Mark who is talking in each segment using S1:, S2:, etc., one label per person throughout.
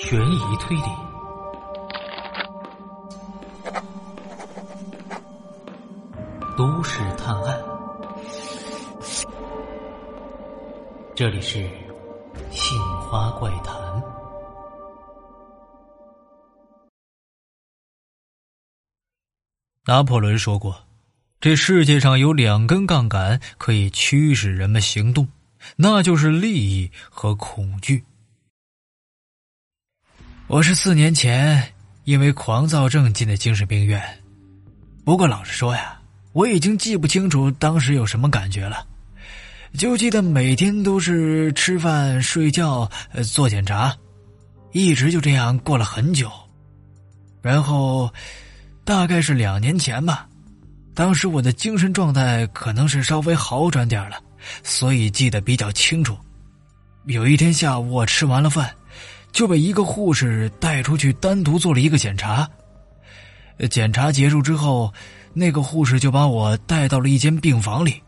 S1: 悬疑推理，都市探案。这里是《杏花怪谈》。拿破仑说过：“这世界上有两根杠杆可以驱使人们行动，那就是利益和恐惧。”我是四年前因为狂躁症进的精神病院，不过老实说呀，我已经记不清楚当时有什么感觉了，就记得每天都是吃饭、睡觉、做检查，一直就这样过了很久。然后大概是两年前吧，当时我的精神状态可能是稍微好转点了，所以记得比较清楚。有一天下午，我吃完了饭。就被一个护士带出去单独做了一个检查。检查结束之后，那个护士就把我带到了一间病房里，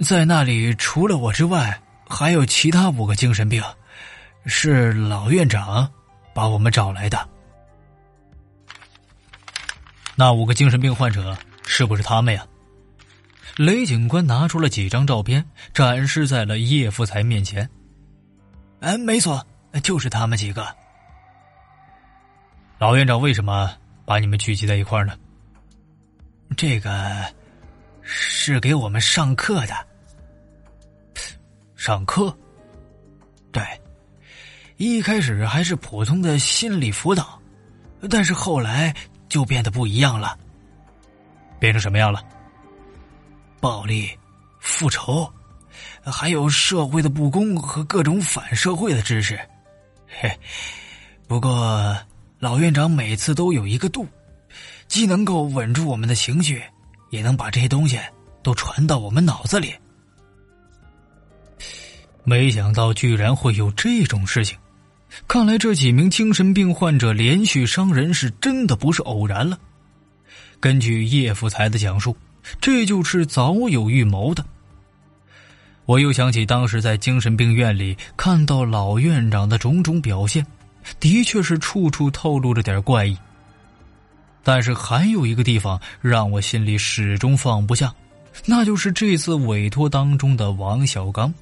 S1: 在那里除了我之外，还有其他五个精神病，是老院长把我们找来的。那五个精神病患者是不是他们呀？雷警官拿出了几张照片，展示在了叶福才面前。嗯，没错。就是他们几个。老院长为什么把你们聚集在一块儿呢？这个是给我们上课的。上课？对，一开始还是普通的心理辅导，但是后来就变得不一样了。变成什么样了？暴力、复仇，还有社会的不公和各种反社会的知识。嘿，不过老院长每次都有一个度，既能够稳住我们的情绪，也能把这些东西都传到我们脑子里。没想到居然会有这种事情，看来这几名精神病患者连续伤人是真的不是偶然了。根据叶福才的讲述，这就是早有预谋的。我又想起当时在精神病院里看到老院长的种种表现，的确是处处透露着点怪异。但是还有一个地方让我心里始终放不下，那就是这次委托当中的王小刚。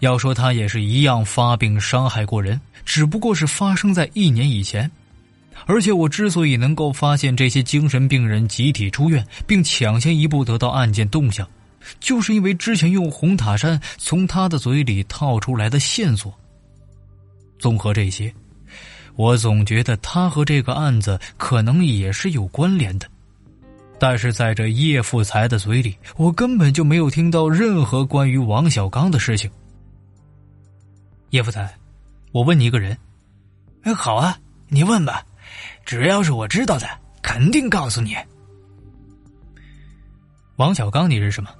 S1: 要说他也是一样发病伤害过人，只不过是发生在一年以前。而且我之所以能够发现这些精神病人集体出院，并抢先一步得到案件动向。就是因为之前用红塔山从他的嘴里套出来的线索。综合这些，我总觉得他和这个案子可能也是有关联的。但是在这叶富才的嘴里，我根本就没有听到任何关于王小刚的事情。叶富才，我问你一个人。
S2: 哎，好啊，你问吧，只要是我知道的，肯定告诉你。
S1: 王小刚，你认识吗？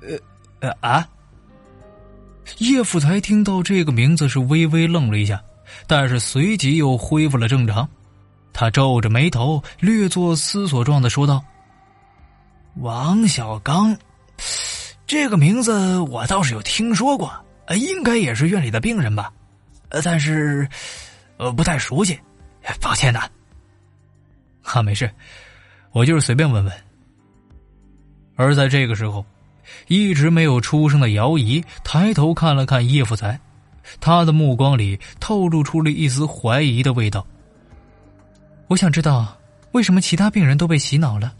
S2: 呃，呃啊！
S1: 叶福才听到这个名字是微微愣了一下，但是随即又恢复了正常。他皱着眉头，略作思索状的说道：“
S2: 王小刚，这个名字我倒是有听说过，应该也是院里的病人吧？呃，但是呃不太熟悉，抱歉呐。”“
S1: 哈，没事，我就是随便问问。”而在这个时候。一直没有出声的姚姨抬头看了看叶福才，他的目光里透露出了一丝怀疑的味道。我想知道，为什么其他病人都被洗脑了，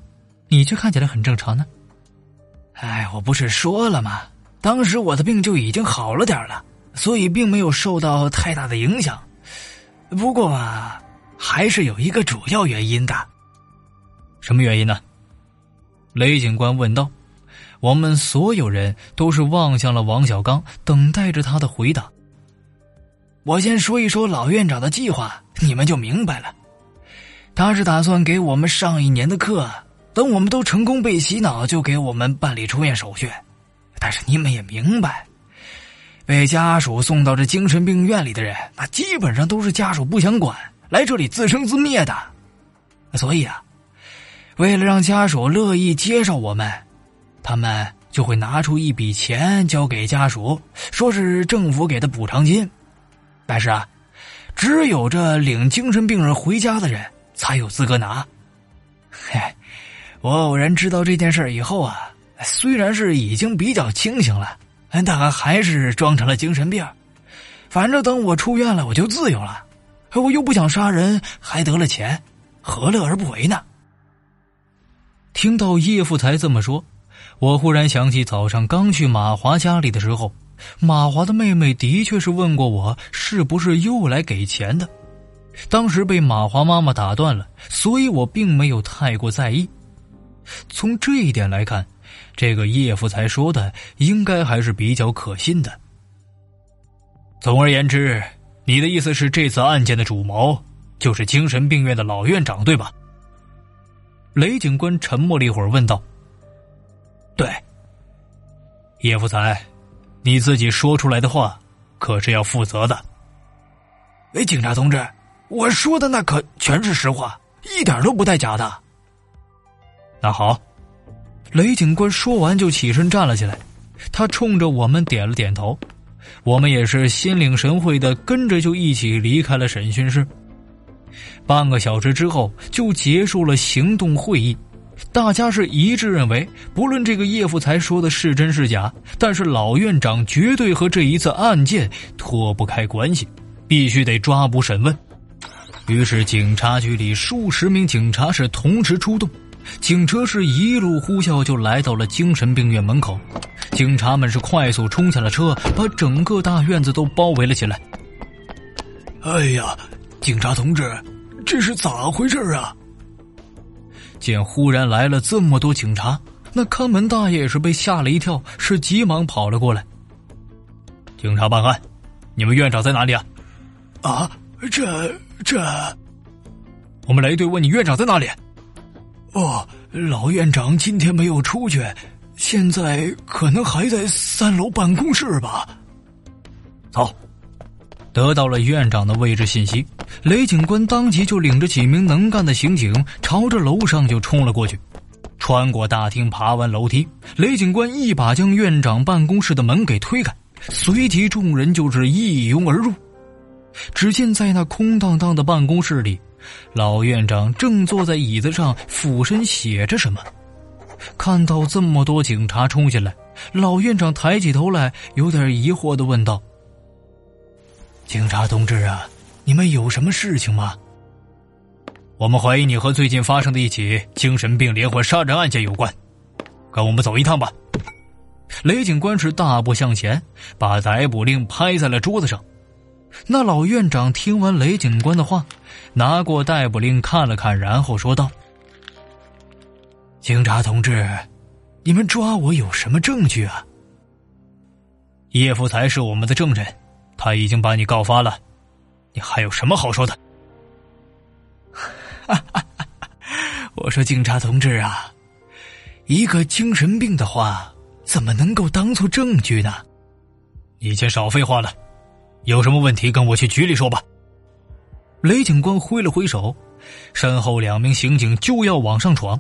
S1: 你却看起来很正常呢？
S2: 哎，我不是说了吗？当时我的病就已经好了点了，所以并没有受到太大的影响。不过啊，还是有一个主要原因的。
S1: 什么原因呢？雷警官问道。我们所有人都是望向了王小刚，等待着他的回答。
S2: 我先说一说老院长的计划，你们就明白了。他是打算给我们上一年的课，等我们都成功被洗脑，就给我们办理出院手续。但是你们也明白，被家属送到这精神病院里的人，那基本上都是家属不想管，来这里自生自灭的。所以啊，为了让家属乐意接受我们。他们就会拿出一笔钱交给家属，说是政府给的补偿金。但是啊，只有这领精神病人回家的人才有资格拿。嘿，我偶然知道这件事以后啊，虽然是已经比较清醒了，但还是装成了精神病。反正等我出院了，我就自由了。我又不想杀人，还得了钱，何乐而不为呢？
S1: 听到叶富才这么说，我忽然想起早上刚去马华家里的时候，马华的妹妹的确是问过我是不是又来给钱的。当时被马华妈妈打断了，所以我并没有太过在意。从这一点来看，这个叶富才说的应该还是比较可信的。总而言之。你的意思是，这次案件的主谋就是精神病院的老院长，对吧？雷警官沉默了一会儿，问道：“
S2: 对，
S1: 叶福才，你自己说出来的话可是要负责的。”
S2: 哎，警察同志，我说的那可全是实话，一点都不带假的。
S1: 那好，雷警官说完就起身站了起来，他冲着我们点了点头。我们也是心领神会的，跟着就一起离开了审讯室。半个小时之后，就结束了行动会议。大家是一致认为，不论这个叶富才说的是真是假，但是老院长绝对和这一次案件脱不开关系，必须得抓捕审问。于是，警察局里数十名警察是同时出动。警车是一路呼啸，就来到了精神病院门口。警察们是快速冲下了车，把整个大院子都包围了起来。
S2: 哎呀，警察同志，这是咋回事啊？
S1: 见忽然来了这么多警察，那看门大爷也是被吓了一跳，是急忙跑了过来。警察办案，你们院长在哪里啊？
S2: 啊，这这，
S1: 我们雷队问你院长在哪里？
S2: 哦，老院长今天没有出去，现在可能还在三楼办公室吧。
S1: 走，得到了院长的位置信息，雷警官当即就领着几名能干的刑警，朝着楼上就冲了过去。穿过大厅，爬完楼梯，雷警官一把将院长办公室的门给推开，随即众人就是一拥而入。只见在那空荡荡的办公室里。老院长正坐在椅子上，俯身写着什么。看到这么多警察冲进来，老院长抬起头来，有点疑惑的问道：“
S2: 警察同志啊，你们有什么事情吗？”
S1: 我们怀疑你和最近发生的一起精神病连环杀人案件有关，跟我们走一趟吧。雷警官是大步向前，把逮捕令拍在了桌子上。那老院长听完雷警官的话，拿过逮捕令看了看，然后说道：“
S2: 警察同志，你们抓我有什么证据啊？”
S1: 叶福才是我们的证人，他已经把你告发了，你还有什么好说的？
S2: 我说警察同志啊，一个精神病的话怎么能够当做证据呢？
S1: 你先少废话了。有什么问题跟我去局里说吧。雷警官挥了挥手，身后两名刑警就要往上闯，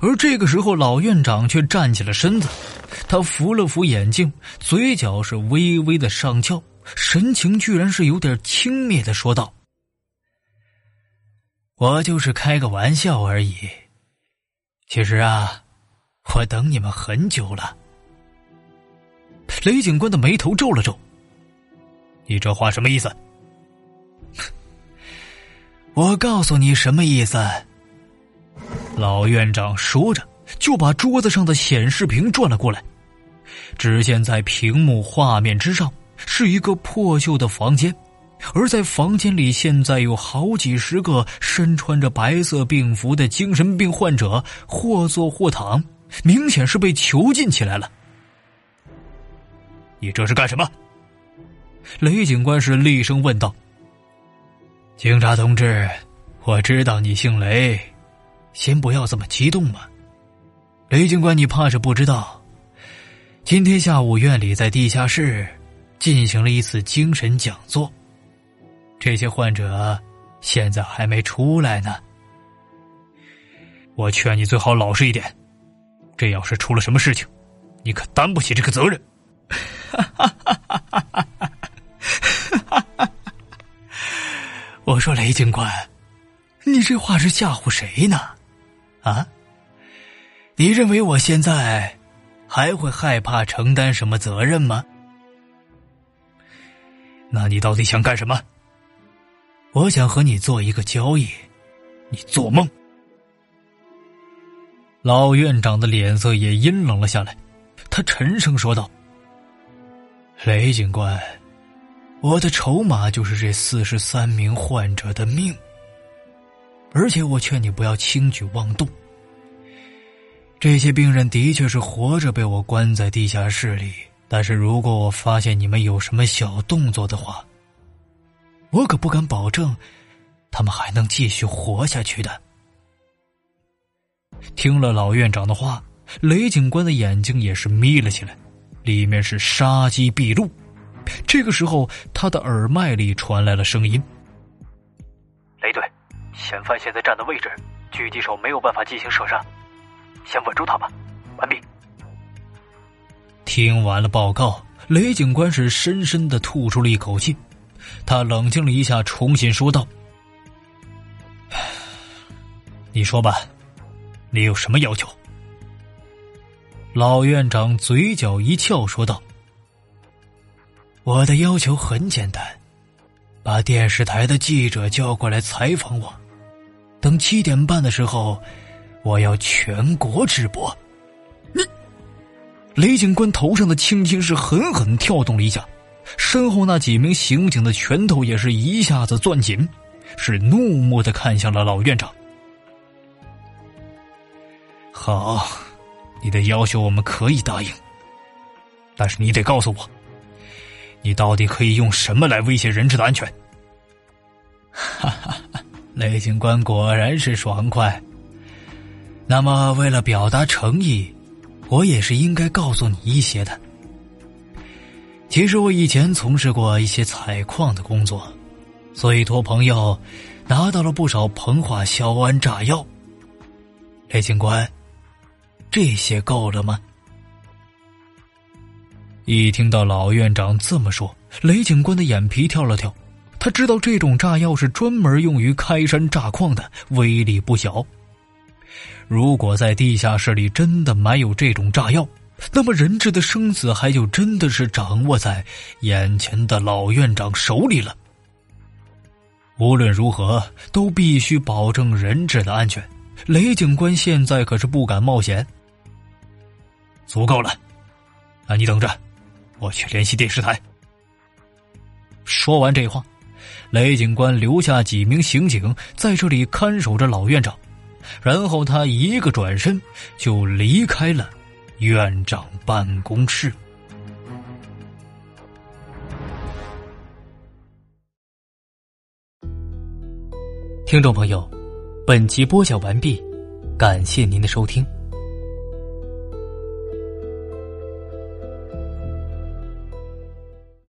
S1: 而这个时候老院长却站起了身子，他扶了扶眼镜，嘴角是微微的上翘，神情居然是有点轻蔑的说道：“
S2: 我就是开个玩笑而已，其实啊，我等你们很久了。”
S1: 雷警官的眉头皱了皱。你这话什么意思？
S2: 我告诉你什么意思。
S1: 老院长说着，就把桌子上的显示屏转了过来。只见在屏幕画面之上是一个破旧的房间，而在房间里现在有好几十个身穿着白色病服的精神病患者，或坐或躺，明显是被囚禁起来了。你这是干什么？雷警官是厉声问道：“
S2: 警察同志，我知道你姓雷，先不要这么激动嘛。雷警官，你怕是不知道，今天下午院里在地下室进行了一次精神讲座，这些患者现在还没出来呢。
S1: 我劝你最好老实一点，这要是出了什么事情，你可担不起这个责任。”！我说雷警官，你这话是吓唬谁呢？啊？你认为我现在还会害怕承担什么责任吗？那你到底想干什么？我想和你做一个交易，你做梦！老院长的脸色也阴冷了下来，他沉声说道：“雷警官，我的筹码就是这四十三名患者的命，而且我劝你不要轻举妄动。这些病人的确是活着被我关在地下室里。”但是如果我发现你们有什么小动作的话，我可不敢保证他们还能继续活下去的。听了老院长的话，雷警官的眼睛也是眯了起来，里面是杀机毕露。这个时候，他的耳麦里传来了声音：“
S2: 雷队，嫌犯现在站的位置，狙击手没有办法进行射杀，先稳住他吧。完毕。”
S1: 听完了报告，雷警官是深深的吐出了一口气，他冷静了一下，重新说道：“你说吧，你有什么要求？”老院长嘴角一翘，说道：“我的要求很简单，把电视台的记者叫过来采访我，等七点半的时候，我要全国直播。”你雷警官头上的青筋是狠狠跳动了一下，身后那几名刑警的拳头也是一下子攥紧，是怒目的看向了老院长。好，你的要求我们可以答应，但是你得告诉我，你到底可以用什么来威胁人质的安全？哈哈，雷警官果然是爽快。那么，为了表达诚意。我也是应该告诉你一些的。其实我以前从事过一些采矿的工作，所以托朋友拿到了不少硼化硝铵炸药。雷警官，这些够了吗？一听到老院长这么说，雷警官的眼皮跳了跳。他知道这种炸药是专门用于开山炸矿的，威力不小。如果在地下室里真的埋有这种炸药，那么人质的生死还就真的是掌握在眼前的老院长手里了。无论如何，都必须保证人质的安全。雷警官现在可是不敢冒险。足够了，那你等着，我去联系电视台。说完这话，雷警官留下几名刑警在这里看守着老院长。然后他一个转身就离开了院长办公室。听众朋友，本集播讲完毕，感谢您的收听。